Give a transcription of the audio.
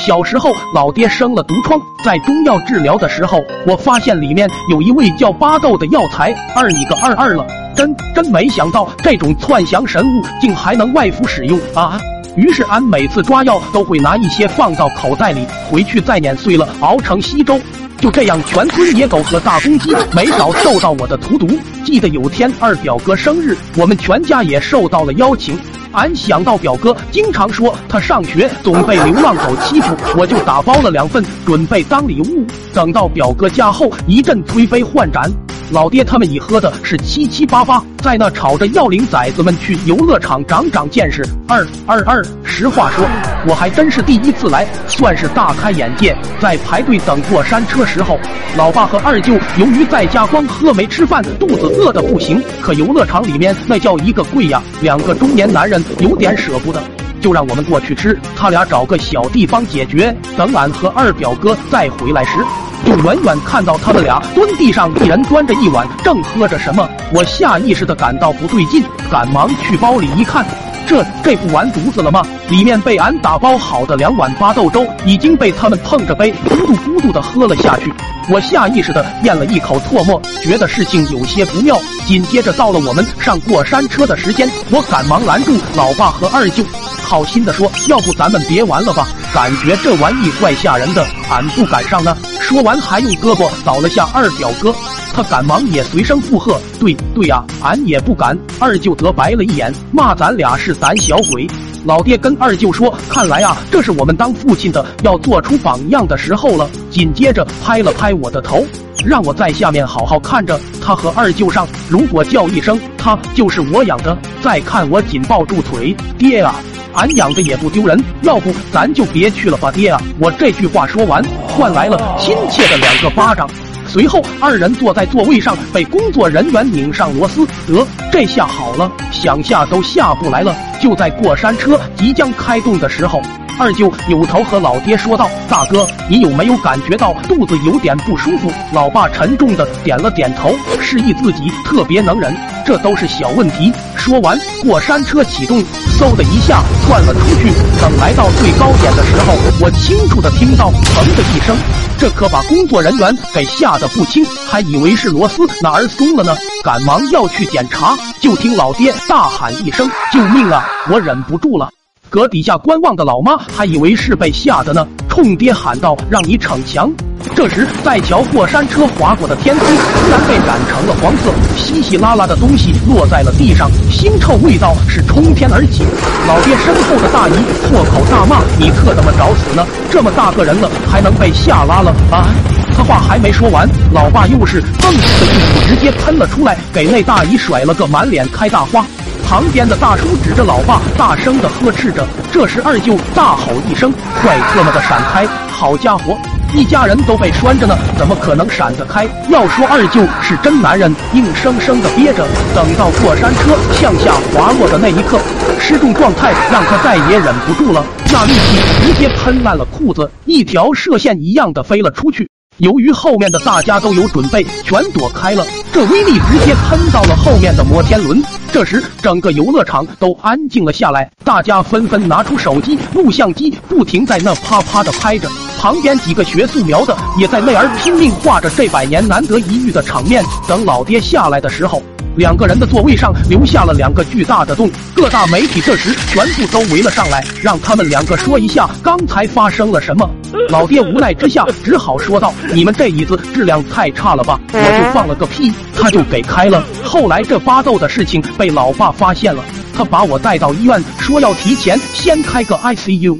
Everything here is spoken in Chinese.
小时候，老爹生了毒疮，在中药治疗的时候，我发现里面有一味叫巴豆的药材。二你个二二了，真真没想到这种窜翔神物竟还能外服使用啊！于是俺每次抓药都会拿一些放到口袋里，回去再碾碎了熬成稀粥。就这样，全村野狗和大公鸡没少受到我的荼毒。记得有天二表哥生日，我们全家也受到了邀请。俺想到表哥经常说他上学总被流浪狗欺负，我就打包了两份准备当礼物。等到表哥家后，一阵推杯换盏，老爹他们已喝的是七七八八，在那吵着要领崽子们去游乐场长长见识。二二二，实话说，我还真是第一次来，算是大开眼界。在排队等过山车时候，老爸和二舅由于在家光喝没吃饭，肚子饿得不行，可游乐场里面那叫一个贵呀，两个中年男人。有点舍不得，就让我们过去吃。他俩找个小地方解决。等俺和二表哥再回来时，就远远看到他们俩蹲地上，一人端着一碗，正喝着什么。我下意识的感到不对劲，赶忙去包里一看，这这不完犊子了吗？里面被俺打包好的两碗巴豆粥已经被他们碰着杯咕嘟咕嘟的喝了下去。我下意识的咽了一口唾沫，觉得事情有些不妙。紧接着到了我们上过山车的时间，我赶忙拦住老爸和二舅，好心的说：“要不咱们别玩了吧？感觉这玩意怪吓人的，俺不敢上呢。”说完还用胳膊倒了下二表哥，他赶忙也随声附和：“对对呀，俺也不敢。”二舅则白了一眼，骂咱俩是胆小鬼。老爹跟二舅说：“看来啊，这是我们当父亲的要做出榜样的时候了。”紧接着拍了拍我的头，让我在下面好好看着他和二舅上。如果叫一声他就是我养的，再看我紧抱住腿，爹啊，俺养的也不丢人。要不咱就别去了吧，爹啊！我这句话说完，换来了亲切的两个巴掌。随后，二人坐在座位上，被工作人员拧上螺丝。得，这下好了，想下都下不来了。就在过山车即将开动的时候，二舅扭头和老爹说道：“大哥，你有没有感觉到肚子有点不舒服？”老爸沉重的点了点头，示意自己特别能忍，这都是小问题。说完，过山车启动，嗖的一下窜了出去。等来到最高点的时候，我清楚的听到“砰”的一声。这可把工作人员给吓得不轻，还以为是螺丝哪儿松了呢，赶忙要去检查，就听老爹大喊一声：“救命啊！”我忍不住了。搁底下观望的老妈还以为是被吓的呢，冲爹喊道：“让你逞强！”这时，在桥过山车划过的天空突然被染成了黄色，稀稀拉拉的东西落在了地上，腥臭味道是冲天而起。老爹身后的大姨破口大骂：“你特他妈找死呢！这么大个人了，还能被吓拉了啊？”他话还没说完，老爸又是蹦的一股直接喷了出来，给那大姨甩了个满脸开大花。旁边的大叔指着老爸，大声的呵斥着。这时二舅大吼一声：“快特么的闪开！”好家伙，一家人都被拴着呢，怎么可能闪得开？要说二舅是真男人，硬生生的憋着，等到过山车向下滑落的那一刻，失重状态让他再也忍不住了，那力气直接喷烂了裤子，一条射线一样的飞了出去。由于后面的大家都有准备，全躲开了，这威力直接喷到了后面的摩天轮。这时，整个游乐场都安静了下来，大家纷纷拿出手机、录像机，不停在那啪啪的拍着。旁边几个学素描的也在那儿拼命画着这百年难得一遇的场面。等老爹下来的时候。两个人的座位上留下了两个巨大的洞，各大媒体这时全部都围了上来，让他们两个说一下刚才发生了什么。老爹无奈之下只好说道：“你们这椅子质量太差了吧？我就放了个屁，他就给开了。后来这巴豆的事情被老爸发现了，他把我带到医院，说要提前先开个 ICU。”